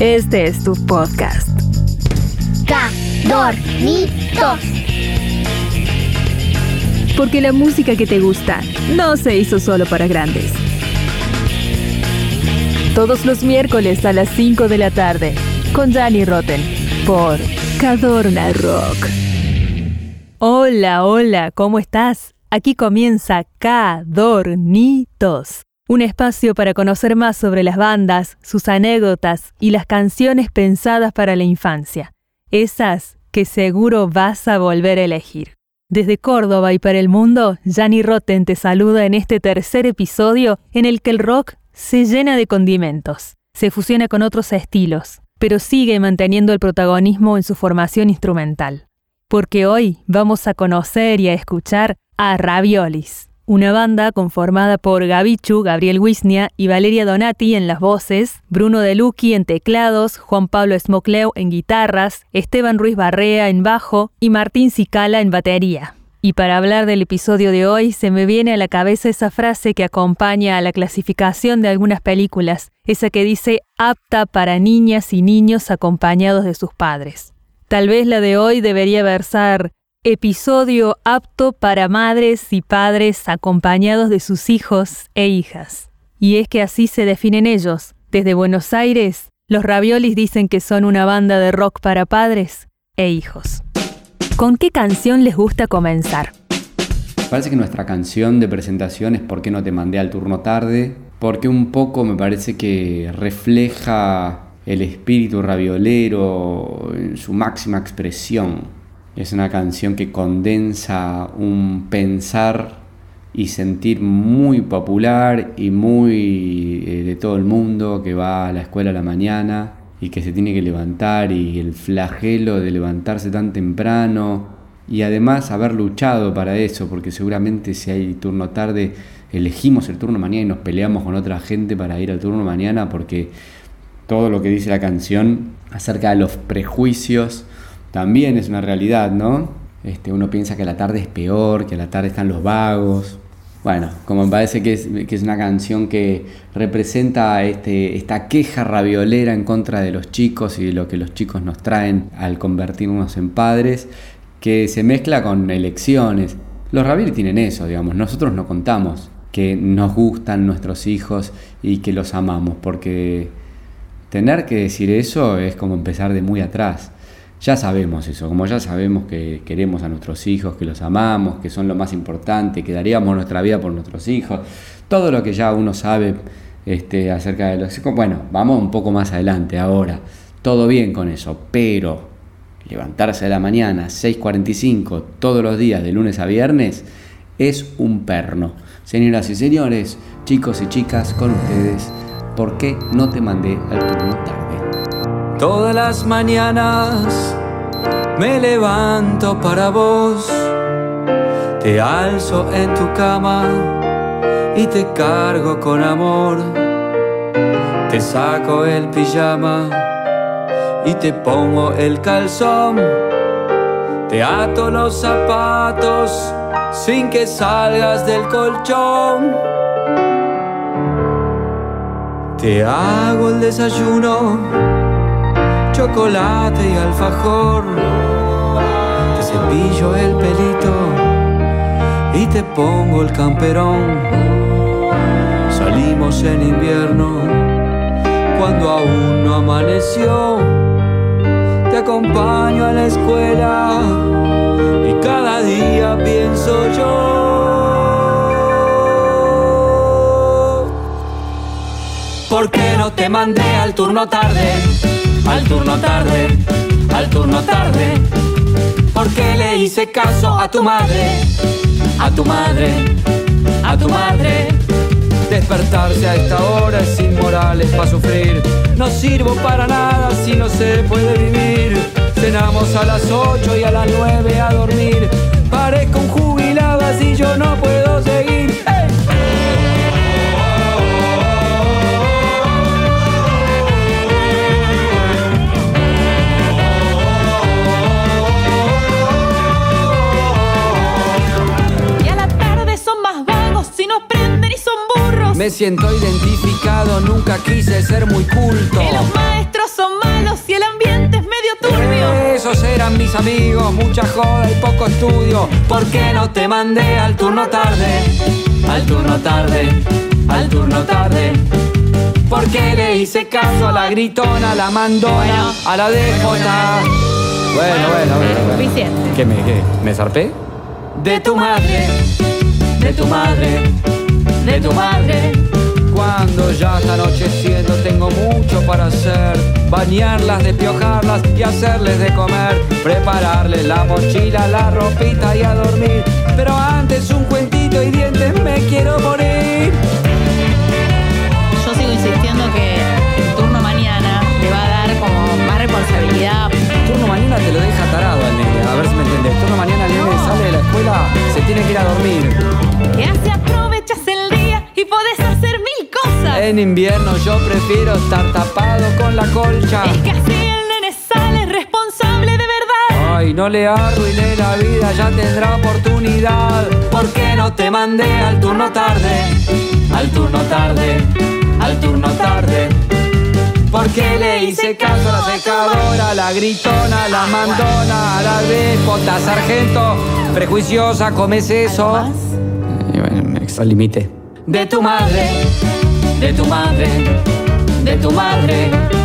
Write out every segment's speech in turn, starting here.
Este es tu podcast. Cadornitos. Porque la música que te gusta no se hizo solo para grandes. Todos los miércoles a las 5 de la tarde con Danny Rotten por Cadorna Rock. Hola, hola, ¿cómo estás? Aquí comienza Cadornitos, un espacio para conocer más sobre las bandas, sus anécdotas y las canciones pensadas para la infancia, esas que seguro vas a volver a elegir. Desde Córdoba y para el mundo, Jani Rotten te saluda en este tercer episodio en el que el rock se llena de condimentos, se fusiona con otros estilos, pero sigue manteniendo el protagonismo en su formación instrumental. Porque hoy vamos a conocer y a escuchar a Raviolis, una banda conformada por Gabichu, Gabriel Wisnia y Valeria Donati en las voces, Bruno De Lucchi en teclados, Juan Pablo Smocleu en guitarras, Esteban Ruiz Barrea en bajo y Martín Cicala en batería. Y para hablar del episodio de hoy se me viene a la cabeza esa frase que acompaña a la clasificación de algunas películas, esa que dice apta para niñas y niños acompañados de sus padres. Tal vez la de hoy debería versar episodio apto para madres y padres acompañados de sus hijos e hijas. Y es que así se definen ellos. Desde Buenos Aires, los raviolis dicen que son una banda de rock para padres e hijos. ¿Con qué canción les gusta comenzar? Parece que nuestra canción de presentación es ¿Por qué no te mandé al turno tarde? Porque un poco me parece que refleja el espíritu raviolero en su máxima expresión. Es una canción que condensa un pensar y sentir muy popular y muy eh, de todo el mundo que va a la escuela a la mañana y que se tiene que levantar y el flagelo de levantarse tan temprano y además haber luchado para eso, porque seguramente si hay turno tarde elegimos el turno mañana y nos peleamos con otra gente para ir al turno mañana porque todo lo que dice la canción acerca de los prejuicios también es una realidad, ¿no? Este, uno piensa que a la tarde es peor, que a la tarde están los vagos. Bueno, como me parece que es, una canción que representa este, esta queja raviolera en contra de los chicos y de lo que los chicos nos traen al convertirnos en padres, que se mezcla con elecciones. Los ravioles tienen eso, digamos, nosotros no contamos que nos gustan nuestros hijos y que los amamos, porque tener que decir eso es como empezar de muy atrás. Ya sabemos eso, como ya sabemos que queremos a nuestros hijos, que los amamos, que son lo más importante, que daríamos nuestra vida por nuestros hijos, todo lo que ya uno sabe este, acerca de los. Bueno, vamos un poco más adelante ahora, todo bien con eso, pero levantarse de la mañana, 6.45, todos los días, de lunes a viernes, es un perno. Señoras y señores, chicos y chicas, con ustedes, ¿por qué no te mandé al turno? Todas las mañanas me levanto para vos, te alzo en tu cama y te cargo con amor, te saco el pijama y te pongo el calzón, te ato los zapatos sin que salgas del colchón. Te hago el desayuno, chocolate y alfajor. Te cepillo el pelito y te pongo el camperón. Salimos en invierno cuando aún no amaneció. Te acompaño a la escuela y cada día pienso yo. ¿Por qué no te mandé al turno tarde? Al turno tarde, al turno tarde. ¿Por qué le hice caso a tu madre? A tu madre, a tu madre. Despertarse a esta hora es inmoral, es para sufrir. No sirvo para nada si no se puede vivir. Cenamos a las 8 y a las 9 a dormir. Parezco un jubilado así yo no puedo Me siento identificado, nunca quise ser muy culto. Que los maestros son malos y el ambiente es medio turbio. Esos eran mis amigos, mucha joda y poco estudio. ¿Por qué no te mandé al turno tarde? Al turno tarde, al turno tarde. ¿Por qué le hice caso a la gritona, a la mandona, a la déjota? Bueno, bueno, bueno. Suficiente. ¿Qué me, qué? ¿Me zarpé? De tu madre, de tu madre de tu madre. Cuando ya está anocheciendo tengo mucho para hacer. Bañarlas, despiojarlas y hacerles de comer. Prepararles la mochila, la ropita y a dormir. Pero antes un cuentito y dientes me quiero morir. Yo sigo insistiendo que el turno mañana le va a dar como más responsabilidad. Turno mañana te lo deja tarado al nene, a ver si me entendés. Turno mañana el nene sale de la escuela, se tiene que ir a dormir. Que así En invierno yo prefiero estar tapado con la colcha Es que así el nene sale responsable de verdad. Ay, no le arruiné la vida, ya tendrá oportunidad. ¿Por qué no te mandé al turno tarde? Al turno tarde, al turno tarde. ¿Por qué le hice caso a la secadora, a la gritona, a la mandona, a la déspota, sargento? Prejuiciosa, comes eso. Y bueno, extralimité. De tu madre, de tu madre, de tu madre.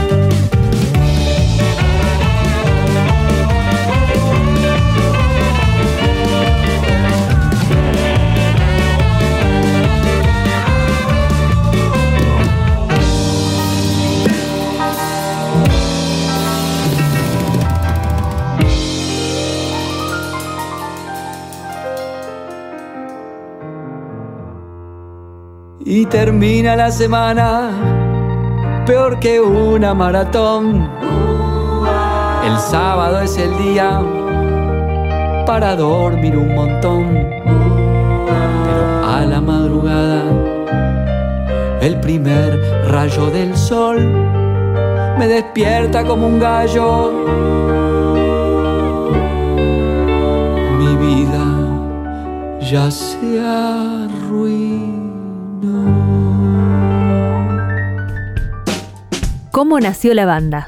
Termina la semana peor que una maratón. El sábado es el día para dormir un montón. Pero a la madrugada, el primer rayo del sol me despierta como un gallo. Mi vida ya se arruinó. ¿Cómo nació la banda?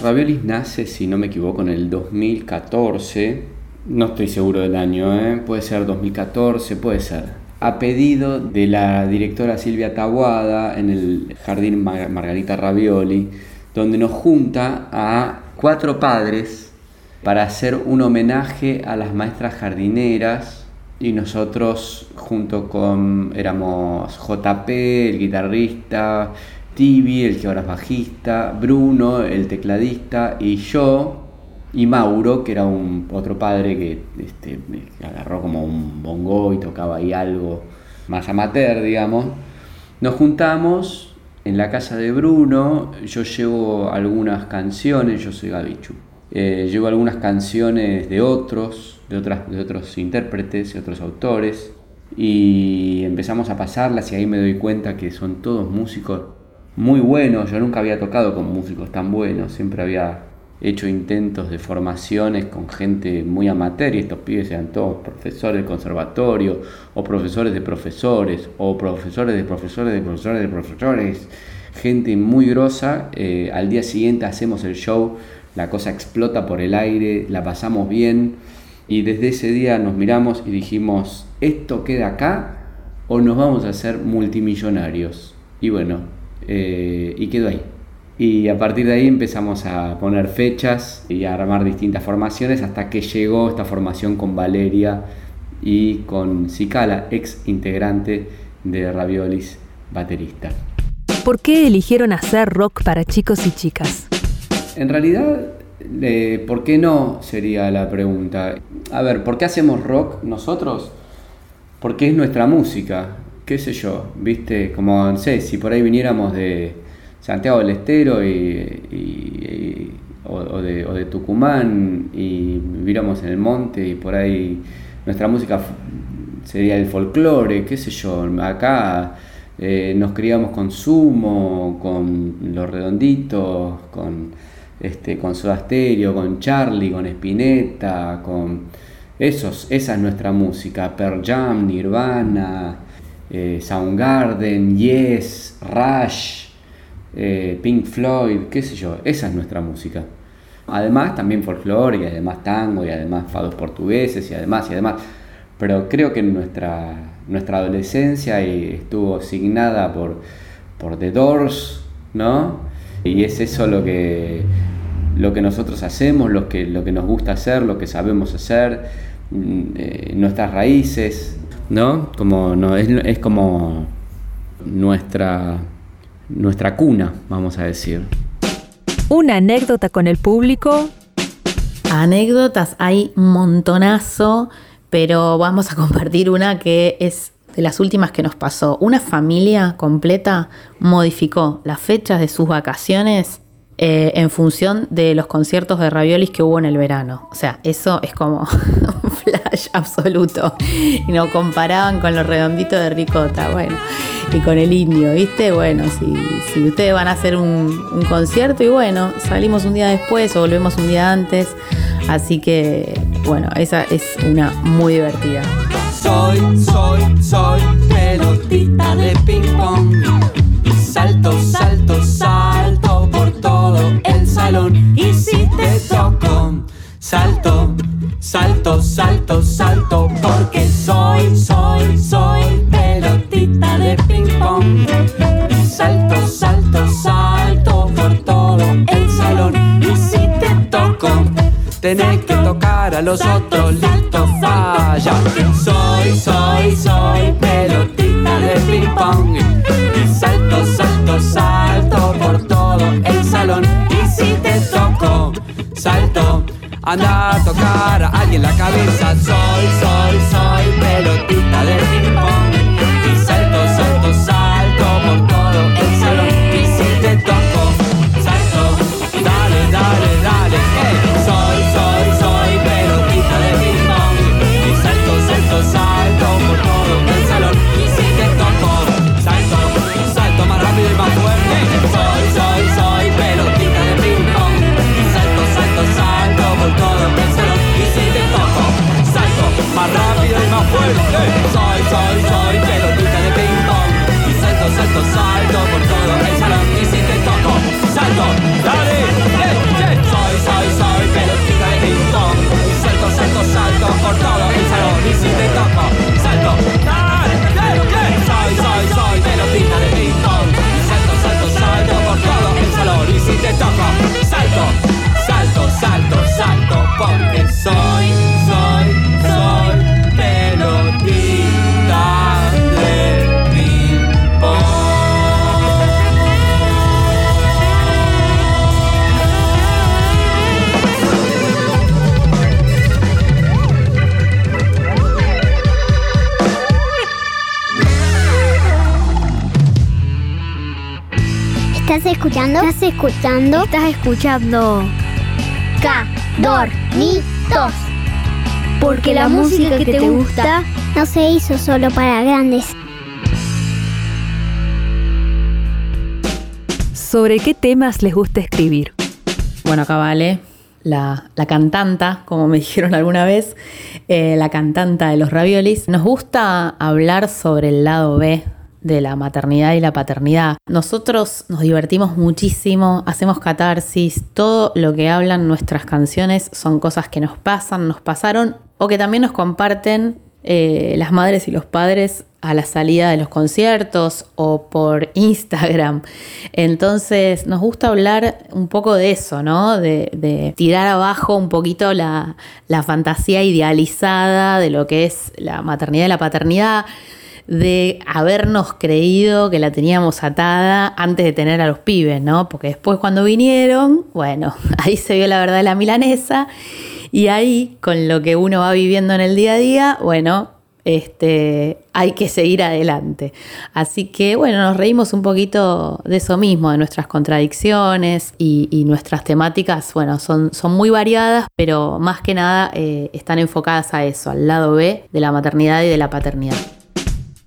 Raviolis nace, si no me equivoco, en el 2014. No estoy seguro del año, ¿eh? puede ser 2014, puede ser. A pedido de la directora Silvia Tabuada en el Jardín Mar- Margarita Ravioli, donde nos junta a cuatro padres para hacer un homenaje a las maestras jardineras y nosotros junto con éramos JP, el guitarrista, Tibi, el que ahora es bajista, Bruno, el tecladista y yo y Mauro, que era un otro padre que este, agarró como un bongo y tocaba ahí algo más amateur, digamos. Nos juntamos en la casa de Bruno, yo llevo algunas canciones, yo soy Gabichu. Eh, llevo algunas canciones de otros, de, otras, de otros intérpretes, de otros autores, y empezamos a pasarlas y ahí me doy cuenta que son todos músicos muy buenos. Yo nunca había tocado con músicos tan buenos, siempre había hecho intentos de formaciones con gente muy amateur y estos pibes eran todos profesores de conservatorio o profesores de profesores o profesores de profesores de profesores de profesores, gente muy grosa. Eh, al día siguiente hacemos el show, la cosa explota por el aire, la pasamos bien y desde ese día nos miramos y dijimos, ¿esto queda acá o nos vamos a hacer multimillonarios? Y bueno, eh, y quedó ahí. Y a partir de ahí empezamos a poner fechas y a armar distintas formaciones hasta que llegó esta formación con Valeria y con Cicala, ex integrante de Raviolis, baterista. ¿Por qué eligieron hacer rock para chicos y chicas? En realidad, eh, ¿por qué no? Sería la pregunta. A ver, ¿por qué hacemos rock nosotros? Porque es nuestra música, qué sé yo, viste, como, no sé, si por ahí viniéramos de Santiago del Estero y, y- o, o de, o de Tucumán y viviéramos en el monte y por ahí nuestra música sería el folclore, qué sé yo, acá eh, nos criamos con Sumo, con Los Redonditos, con, este, con Soda Stereo, con Charlie, con Spinetta, con... Esos, esa es nuestra música, Pearl Jam, Nirvana, eh, Soundgarden, Yes, Rush, eh, Pink Floyd, qué sé yo, esa es nuestra música. Además también folclore y además tango y además fados portugueses y además y además. Pero creo que nuestra, nuestra adolescencia estuvo signada por, por The Doors, ¿no? Y es eso lo que, lo que nosotros hacemos, lo que, lo que nos gusta hacer, lo que sabemos hacer, mm, eh, nuestras raíces, ¿no? Como, no es, es como nuestra, nuestra cuna, vamos a decir. Una anécdota con el público. Anécdotas hay un montonazo, pero vamos a compartir una que es de las últimas que nos pasó. Una familia completa modificó las fechas de sus vacaciones eh, en función de los conciertos de raviolis que hubo en el verano. O sea, eso es como un flash absoluto. Y nos comparaban con los redonditos de ricota, bueno, y con el indio, ¿viste? Bueno, si, ustedes van a hacer un, un concierto y bueno, salimos un día después o volvemos un día antes. Así que, bueno, esa es una muy divertida. Soy, soy, soy pelotita de ping pong. Salto, salto, salto, salto. Porque soy, soy, soy pelotita de ping pong. Y salto, salto, salto por todo el salón. Y si te toco, tenés que tocar a los otros, anda a tocar a alguien la cabeza. Soy, soy, escuchando? ¿Estás escuchando? Estás escuchando Cadornitos. porque la música que te gusta No se hizo solo para grandes. ¿Sobre qué temas les gusta escribir? Bueno, acá vale la, la cantanta, como me dijeron alguna vez, eh, la cantanta de los raviolis. Nos gusta hablar sobre el lado B de la maternidad y la paternidad. Nosotros nos divertimos muchísimo, hacemos catarsis, todo lo que hablan nuestras canciones son cosas que nos pasan, nos pasaron o que también nos comparten eh, las madres y los padres a la salida de los conciertos o por Instagram. Entonces nos gusta hablar un poco de eso, ¿no? De, de tirar abajo un poquito la, la fantasía idealizada de lo que es la maternidad y la paternidad de habernos creído que la teníamos atada antes de tener a los pibes, ¿no? Porque después cuando vinieron, bueno, ahí se vio la verdad de la milanesa y ahí con lo que uno va viviendo en el día a día, bueno, este, hay que seguir adelante. Así que bueno, nos reímos un poquito de eso mismo, de nuestras contradicciones y, nuestras temáticas, bueno, son, son muy variadas, pero más que nada eh, están enfocadas a eso, al lado B de la maternidad y de la paternidad.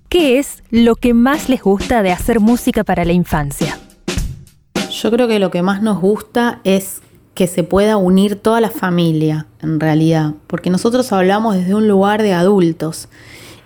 ¿Qué es lo que más les gusta de hacer música para la infancia? Yo creo que lo que más nos gusta es que se pueda unir toda la familia, en realidad, porque nosotros hablamos desde un lugar de adultos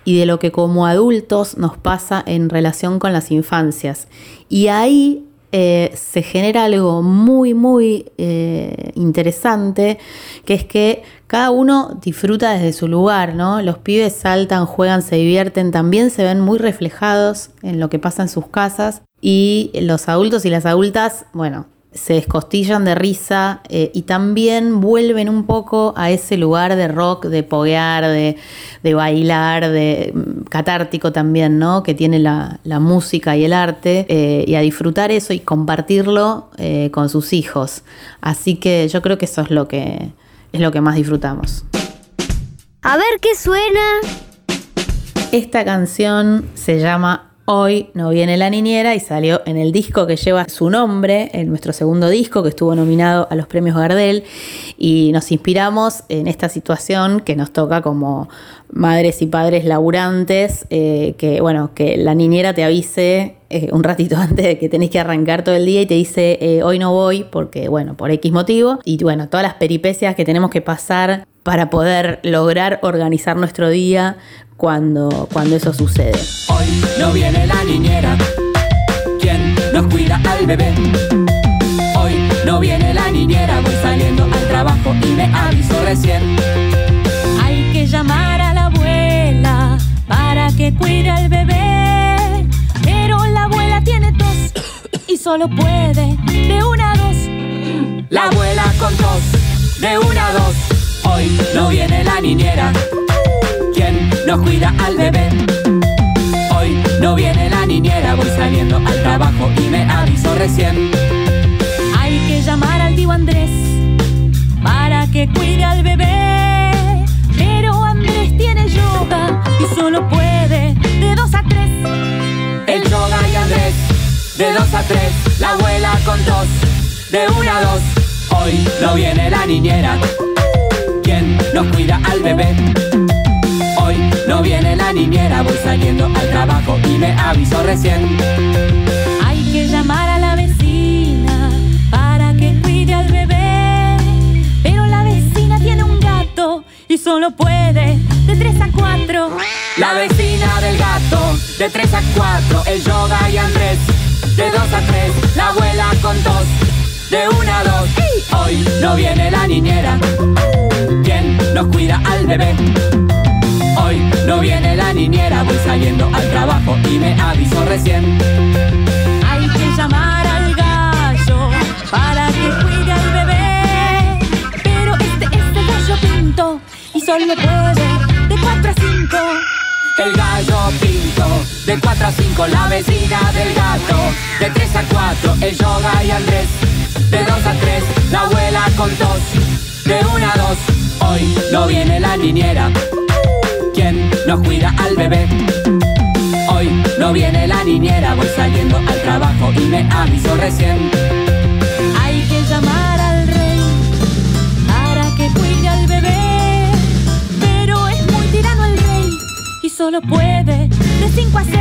y de lo que como adultos nos pasa en relación con las infancias. Y ahí eh, se genera algo muy, muy eh, interesante, que es que cada uno disfruta desde su lugar, ¿no? Los pibes saltan, juegan, se divierten, también se ven muy reflejados en lo que pasa en sus casas. Y los adultos y las adultas, bueno, se descostillan de risa eh, y también vuelven un poco a ese lugar de rock, de poguear, de, bailar, de mm, catártico también, ¿no? Que tiene la, música y el arte, eh, y a disfrutar eso y compartirlo eh, con sus hijos. Así que yo creo que eso es lo que, es lo que más disfrutamos. A ver qué suena. Esta canción se llama Hoy no viene la niñera y salió en el disco que lleva su nombre, en nuestro segundo disco que estuvo nominado a los premios Gardel. Y nos inspiramos en esta situación que nos toca como madres y padres laburantes, eh, que bueno, que la niñera te avise eh, un ratito antes de que tenés que arrancar todo el día y te dice eh, hoy no voy porque bueno, por X motivo. Y bueno, todas las peripecias que tenemos que pasar para poder lograr organizar nuestro día cuando, cuando eso sucede. Hoy no viene la niñera, ¿quién nos cuida al bebé? Hoy no viene la niñera, voy saliendo al trabajo y me aviso recién. Hay que llamar a la abuela para que cuide al bebé, pero la abuela tiene tos y solo puede de una a dos. La abuela con tos, de una a dos, hoy no viene la niñera nos cuida al bebé. Hoy no viene la niñera, voy saliendo al trabajo y me aviso recién. Hay que llamar al tío Andrés para que cuide al bebé. Pero Andrés tiene yoga y solo puede de dos a tres. El yoga y Andrés, de dos a tres, la abuela con dos, de una a dos. Hoy no viene la niñera, ¿quién nos cuida al bebé? No viene la niñera, voy saliendo al trabajo y me aviso recién. Hay que llamar a la vecina para que cuide al bebé. Pero la vecina tiene un gato y solo puede de 3 a 4. La vecina del gato, de 3 a 4. El yoga y Andrés, de 2 a 3. La abuela con dos, de 1 a 2. Hoy no viene la niñera. ¿Quién nos cuida al bebé? Hoy no viene la niñera, voy saliendo al trabajo y me aviso recién. Hay que llamar al gallo para que cuide al bebé. Pero este es el gallo pinto y solo puede de 4 a 5. El gallo pinto, de 4 a 5 la vecina del gato, de 3 a 4 el yoga y Andrés, de 2 a 3 la abuela con tos, de 1 a 2 hoy no viene la niñera ¿Quién nos cuida al bebé? Hoy no viene la niñera, voy saliendo al trabajo y me aviso recién. Hay que llamar al rey para que cuide al bebé. Pero es muy tirano el rey y solo puede de 5 a 6.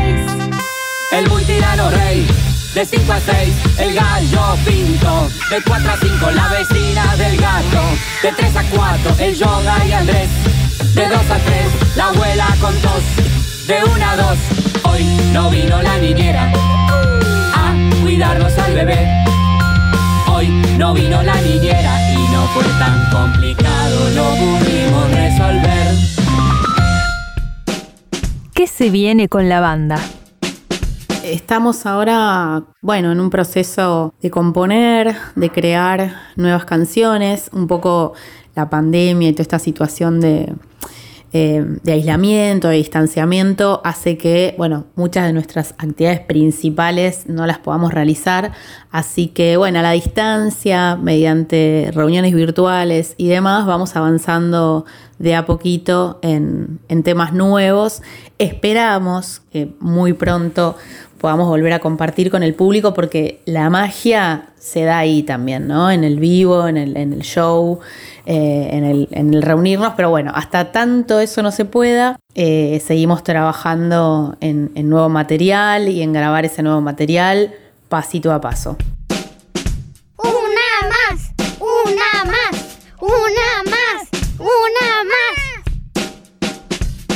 El muy tirano rey. De 5 a 6, el gallo pinto. De 4 a 5, la vecina del gato. De 3 a 4, el yoga y Andrés. De 2 a 3, la abuela con tos. De 1 a 2, hoy no vino la niñera a cuidarnos al bebé. Hoy no vino la niñera y no fue tan complicado, lo pudimos resolver. ¿Qué se viene con la banda? Estamos ahora, bueno, en un proceso de componer, de crear nuevas canciones, un poco la pandemia y toda esta situación de, eh, de aislamiento, de distanciamiento, hace que, bueno, muchas de nuestras actividades principales no las podamos realizar. Así que, bueno, a la distancia, mediante reuniones virtuales y demás, vamos avanzando de a poquito en, en temas nuevos. Esperamos que muy pronto podamos volver a compartir con el público porque la magia se da ahí también, ¿no? En el vivo, en el, en el show, eh, en, el, en, el, reunirnos, pero bueno, hasta tanto eso no se pueda, eh, seguimos trabajando en, en nuevo material y en grabar ese nuevo material pasito a paso. Una más, una más, una más, una más.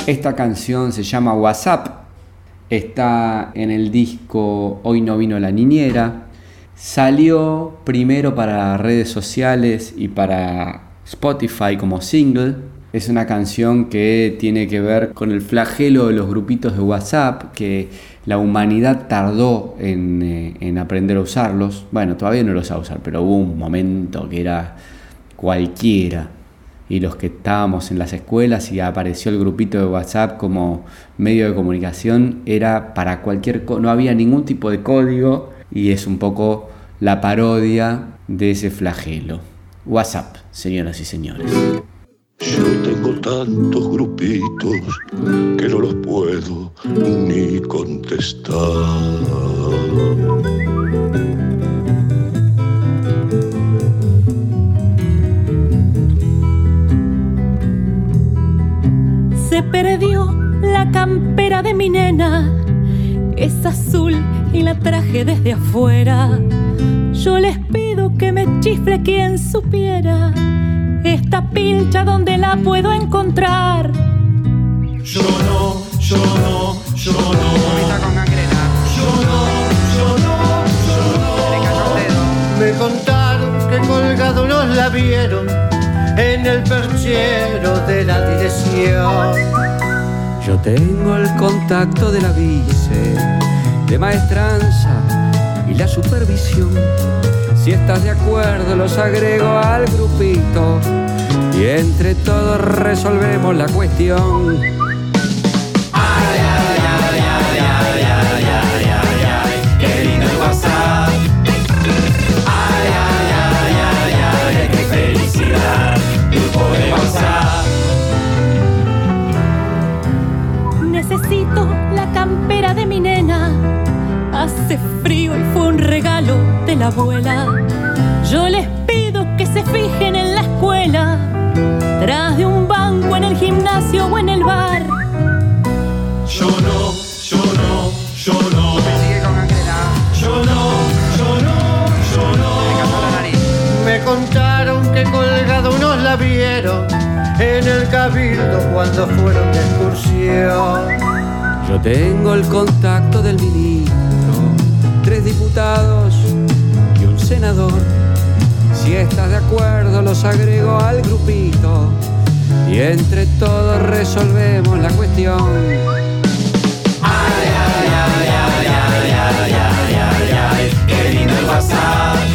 Esta canción se llama WhatsApp Está en el disco Hoy no vino la niñera, Salió primero para redes sociales y para Spotify como single. Es una canción que tiene que ver con el flagelo de los grupitos de WhatsApp, que la humanidad tardó en, eh, en aprender a usarlos. Bueno, todavía no los a usar, pero hubo un momento que era cualquiera y los que estábamos en las escuelas y apareció el grupito de WhatsApp como medio de comunicación, era para cualquier no había ningún tipo de código y es un poco la parodia de ese flagelo. WhatsApp, señoras y señores. Yo tengo tantos grupitos que no los puedo ni contestar. Se perdió la campera de mi nena, es azul y la traje desde afuera. Yo les pido que me chifle quien supiera esta pilcha donde la puedo encontrar. Yo no, yo no, yo no. Yo no, yo no, yo no. Me contaron que colgado nos la vieron en el perchero de la dirección. Yo tengo el contacto de la vice, de maestranza y la supervisión. Si estás de acuerdo, los agrego al grupito y entre todos resolvemos la cuestión. Necesito la campera de mi nena. Hace frío y fue un regalo de la abuela. Yo les pido que se fijen en la escuela, tras de un banco en el gimnasio o en el bar. Yo no, yo no, yo no. Yo no, yo no, yo no. Me contaron que colgado nos la vieron en el cabildo cuando fueron de excursión. Yo tengo el contacto del ministro, tres diputados y un senador. Si estás de acuerdo, los agrego al grupito y entre todos resolvemos la cuestión. Ay, ay, ay, ay, ay, ay, ay, ay, ay, qué lindo el WhatsApp.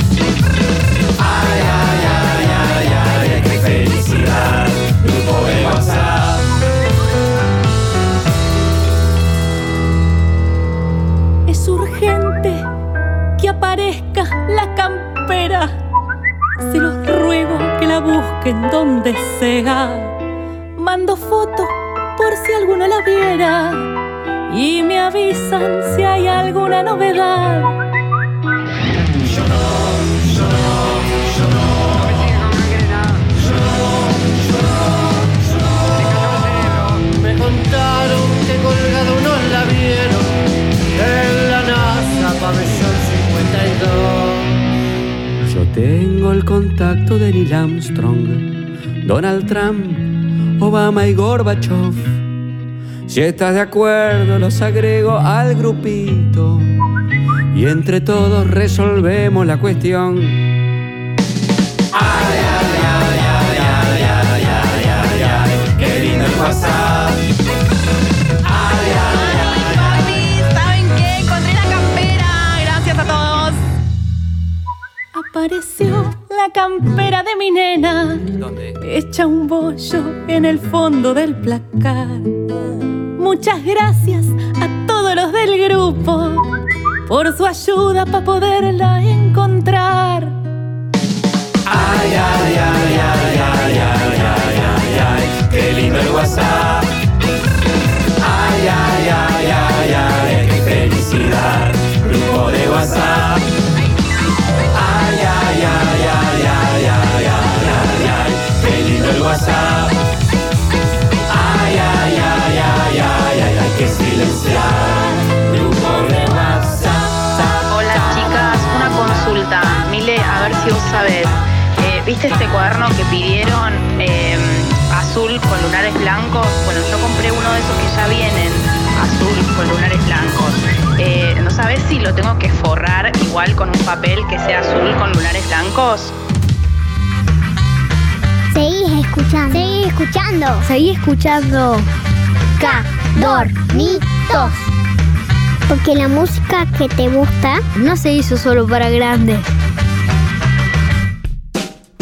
Busquen donde sea. Mando fotos por si alguno la viera. Y me avisan si hay alguna novedad. Yo no, yo no, contaron que colgado nos la vieron en la NASA pabellón 52. Tengo el contacto de Neil Armstrong, Donald Trump, Obama y Gorbachev. Si estás de acuerdo, los agrego al grupito y entre todos resolvemos la cuestión. Apareció la campera de mi nena. ¿Dónde? Echa un bollo en el fondo del placar. Muchas gracias a todos los del grupo por su ayuda para poderla encontrar. Ay, ay, ay, ay, ay, ay, ay, ay, ay, qué lindo el WhatsApp. ¿Viste este cuaderno que pidieron eh, azul con lunares blancos? Bueno, yo compré uno de esos que ya vienen azul con lunares blancos. eh, ¿no sabes si lo tengo que forrar igual con un papel que sea azul con lunares blancos? Seguí escuchando. Seguí escuchando. Seguí escuchando. Cadornitos. Porque la música que te gusta No se hizo solo para grandes.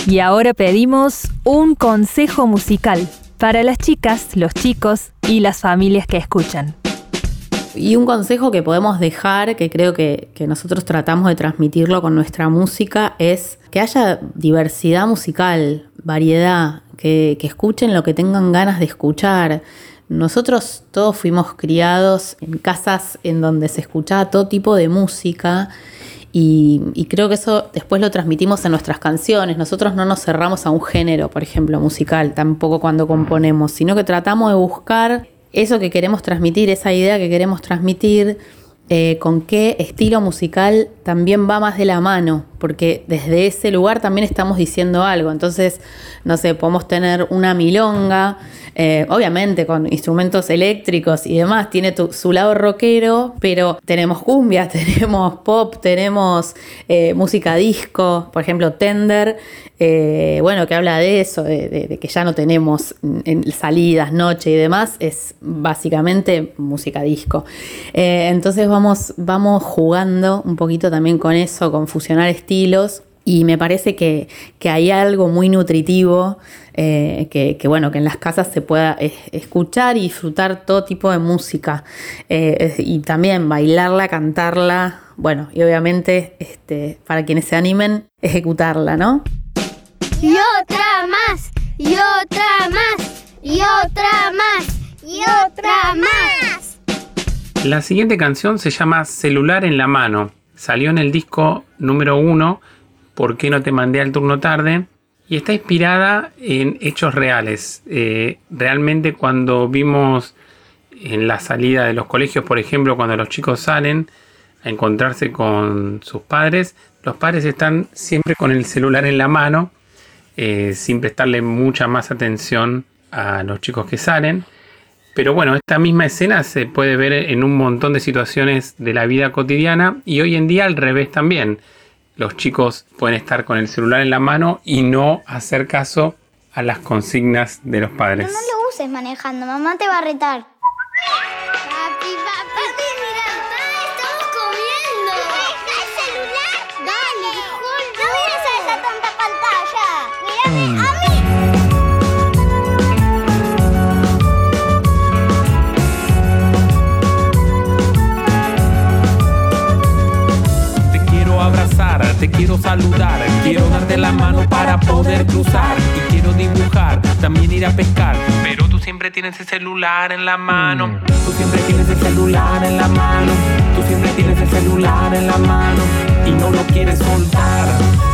Y ahora pedimos un consejo musical para las chicas, los chicos y las familias que escuchan. Y un consejo que podemos dejar, que creo que, nosotros tratamos de transmitirlo con nuestra música, es que haya diversidad musical, variedad, que, que escuchen lo que tengan ganas de escuchar. Nosotros todos fuimos criados en casas en donde se escuchaba todo tipo de música y, creo que eso después lo transmitimos en nuestras canciones. Nosotros no nos cerramos a un género, por ejemplo, musical, tampoco cuando componemos, sino que tratamos de buscar eso que queremos transmitir, esa idea que queremos transmitir, eh, con qué estilo musical también va más de la mano, porque desde ese lugar también estamos diciendo algo. Entonces, no sé, podemos tener una milonga, eh, obviamente con instrumentos eléctricos y demás, tiene su lado rockero, pero tenemos cumbia, tenemos pop, tenemos eh, música disco, por ejemplo, Tender, eh, bueno, que habla de eso, de, que ya no tenemos en salidas, noche y demás, es básicamente música disco. Entonces vamos, vamos jugando un poquito también con eso, con fusionar estilos. Y me parece que, que hay algo muy nutritivo, eh, que, que, bueno, que en las casas se pueda es- escuchar y disfrutar todo tipo de música. Eh, y también bailarla, cantarla, bueno, y obviamente este, para quienes se animen, ejecutarla, ¿no? Y otra más. Y otra más. Y otra más. Y otra más. La siguiente canción se llama Celular en la mano. Salió en el disco número uno, ¿Por qué no te mandé al turno tarde? Y está inspirada en hechos reales. Eh, realmente cuando vimos en la salida de los colegios, por ejemplo, cuando los chicos salen a encontrarse con sus padres, los padres están siempre con el celular en la mano, eh, sin prestarle mucha más atención a los chicos que salen. Pero bueno, esta misma escena se puede ver en un montón de situaciones de la vida cotidiana y hoy en día al revés también. Los chicos pueden estar con el celular en la mano y no hacer caso a las consignas de los padres. No lo uses manejando, mamá te va a retar. Papi, papi, mira, estamos comiendo. ¿Deja el celular? Dale, disculpa. No mires a esa tonta pantalla. Mírame te quiero saludar, quiero darte la mano para poder cruzar. Y quiero dibujar, también ir a pescar. Pero tú siempre tienes el celular en la mano, tú siempre tienes el celular en la mano, tú siempre tienes el celular en la mano. Y no lo quieres soltar.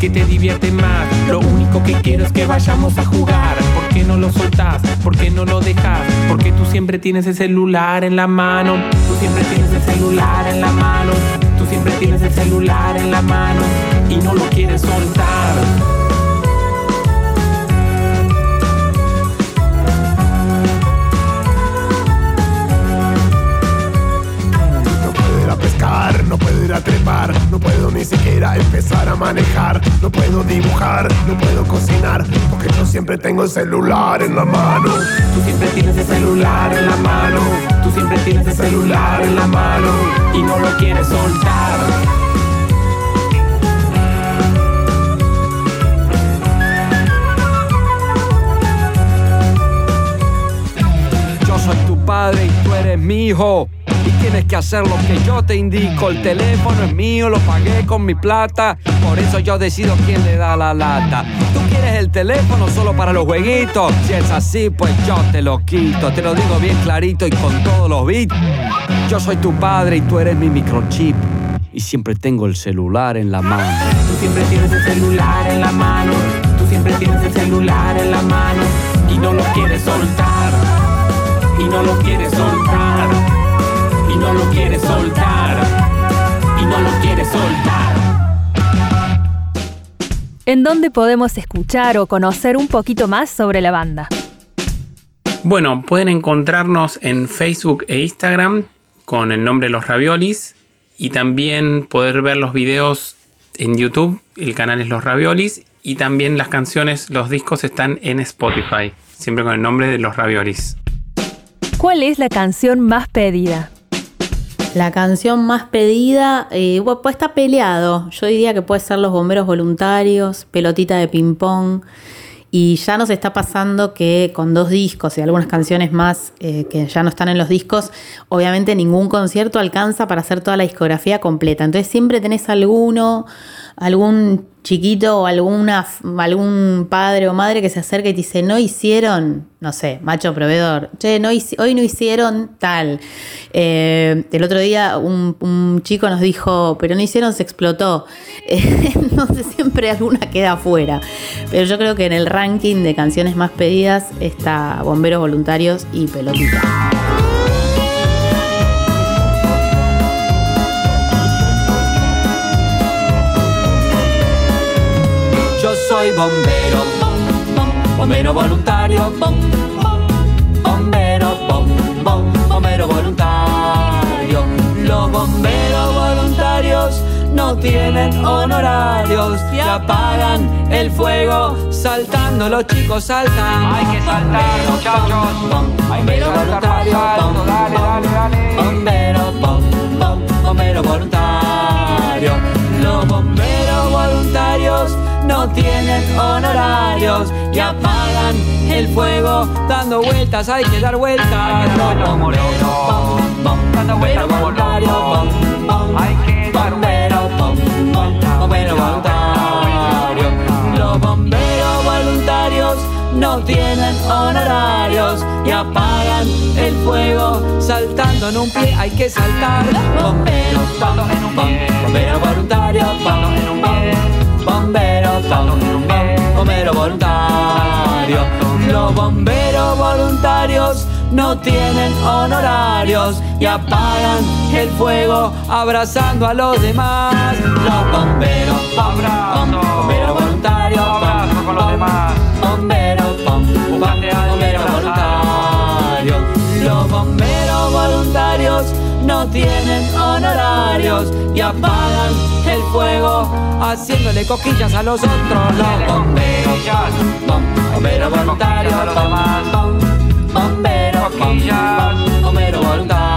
¿Qué te divierte más? Lo único que quiero es que vayamos a jugar. ¿Por qué no lo soltás? ¿Por qué no lo dejas? Porque tú siempre tienes el celular en la mano. Tú siempre tienes el celular en la mano. Tú siempre tienes el celular en la mano y no lo quieres soltar. No puedo ni siquiera empezar a manejar, no puedo dibujar, no puedo cocinar, porque yo siempre tengo el celular en la mano. Tú siempre tienes el celular en la mano. Tú siempre tienes el celular en la mano y no lo quieres soltar. Yo soy tu padre y tú eres mi hijo. Y tienes que hacer lo que yo te indico. El teléfono es mío, lo pagué con mi plata. Por eso yo decido quién le da la lata. Tú quieres el teléfono solo para los jueguitos. Si es así, pues yo te lo quito. Te lo digo bien clarito y con todos los bits. Yo soy tu padre y tú eres mi microchip. Y siempre tengo el celular en la mano. Tú siempre tienes el celular en la mano. Tú siempre tienes el celular en la mano y no lo quieres soltar. Y no lo quieres soltar. Y no lo quieres soltar. Y no lo quieres soltar. ¿En dónde podemos escuchar o conocer un poquito más sobre la banda? Bueno, pueden encontrarnos en Facebook e Instagram con el nombre Los Raviolis y también poder ver los videos en YouTube, el canal es Los Raviolis y también las canciones, los discos están en Spotify, siempre con el nombre de Los Raviolis. ¿Cuál es la canción más pedida? La canción más pedida, eh, bueno, pues está peleado. Yo diría que puede ser Los Bomberos Voluntarios, Pelotita de Ping Pong. Y ya nos está pasando que con dos discos y algunas canciones más eh, que ya no están en los discos, obviamente ningún concierto alcanza para hacer toda la discografía completa. Entonces siempre tenés alguno, algún chiquito o alguna, algún padre o madre que se acerca y te dice, no hicieron, no sé, macho proveedor, che, no hoy no hicieron tal. Eh, el otro día un, chico nos dijo, pero no hicieron, se explotó. Entonces siempre alguna queda afuera. Pero yo creo que en el ranking de canciones más pedidas está Bomberos Voluntarios y Pelotita. Soy bombero, bombero voluntario, bombero, bombero voluntario. Los bomberos voluntarios no tienen honorarios y apagan el fuego saltando. Los chicos saltan. Hay que saltar, muchachos. Bombero voluntario, bombero, bombero voluntario. Los bomberos voluntarios no tienen honorarios y apagan el fuego dando vueltas, hay que dar vueltas. Bomberos, dando vueltas voluntario, hay que dar bombero no tienen honorarios y apagan el fuego saltando en un pie. Hay que saltar. Bombero, bombero voluntario, en un pie bomberos, bombero voluntario. Los bomberos voluntarios no tienen honorarios y apagan el fuego abrazando a los demás. Los bomberos, bomberos voluntarios, abrazo con los demás. Bomberos, bomberos voluntarios. Los bomberos voluntarios no tienen honorarios y apagan el fuego haciéndole coquillas a los otros. Los bomberos, bomberos voluntarios, bomberos, bomberos voluntarios.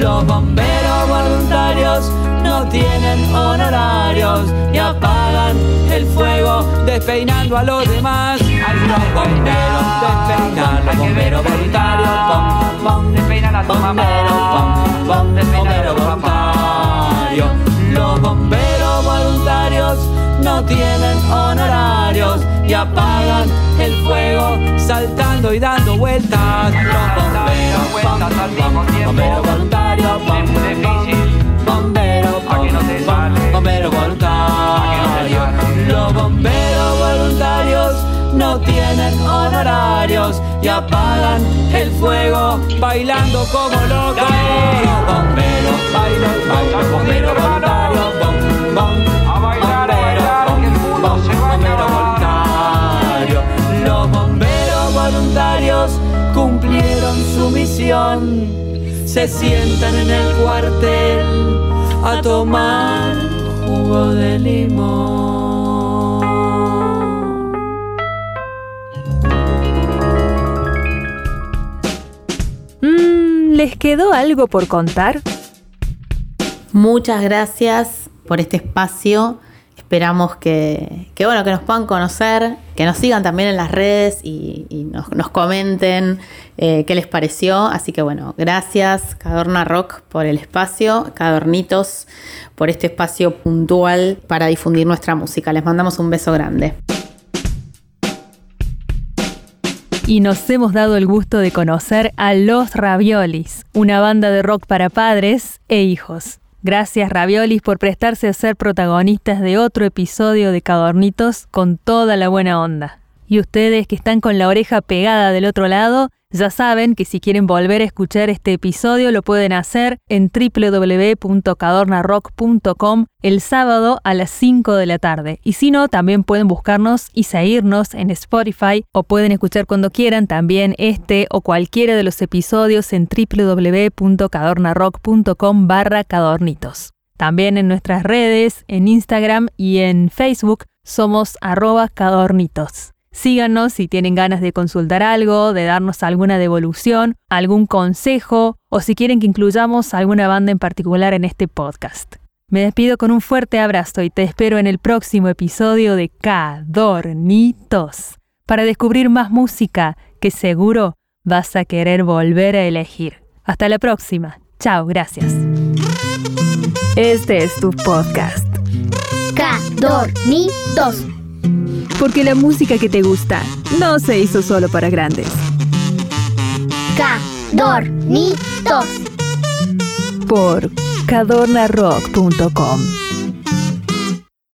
Los bomberos voluntarios no tienen honorarios y apagan el fuego despeinando a los demás. Los bomberos despeinan, los bomberos voluntarios, despeinan a tu mamá, bomberos voluntarios. Los bomberos voluntarios no tienen honorarios y apagan el fuego saltando y dando vueltas. Los bomberos, bomberos voluntarios, bomberos, bomberos voluntarios. Los bomberos voluntarios no tienen honorarios. Y apagan el fuego bailando como locos. Bomberos, bailan, bomberos voluntarios, bom, bom, a bailar, Los bomberos voluntarios cumplieron su misión, se sientan en el cuartel a tomar jugo de limón. Mm, ¿Les quedó algo por contar? Muchas gracias por este espacio. Esperamos que, bueno, que nos puedan conocer, que nos sigan también en las redes y, nos, comenten eh, qué les pareció. Así que bueno, gracias Cadorna Rock por el espacio, Cadornitos por este espacio puntual para difundir nuestra música. Les mandamos un beso grande. y nos hemos dado el gusto de conocer a Los Raviolis, una banda de rock para padres e hijos. Gracias Raviolis por prestarse a ser protagonistas de otro episodio de Cadornitos con toda la buena onda. Y ustedes que están con la oreja pegada del otro lado, ya saben que si quieren volver a escuchar este episodio lo pueden hacer en www.cadornarock.com el sábado a las 5 de la tarde. Y si no, también pueden buscarnos y seguirnos en Spotify o pueden escuchar cuando quieran también este o cualquiera de los episodios en www.cadornarock.com barra cadornitos. También en nuestras redes, en Instagram y en Facebook somos arroba cadornitos. Síganos si tienen ganas de consultar algo, de darnos alguna devolución, algún consejo o si quieren que incluyamos alguna banda en particular en este podcast. Me despido con un fuerte abrazo y te espero en el próximo episodio de Cadornitos para descubrir más música que seguro vas a querer volver a elegir. Hasta la próxima. Chao, gracias. Este es tu podcast. Cadornitos. Porque la música que te gusta no se hizo solo para grandes. Cadornitos. Por cadornarock.com.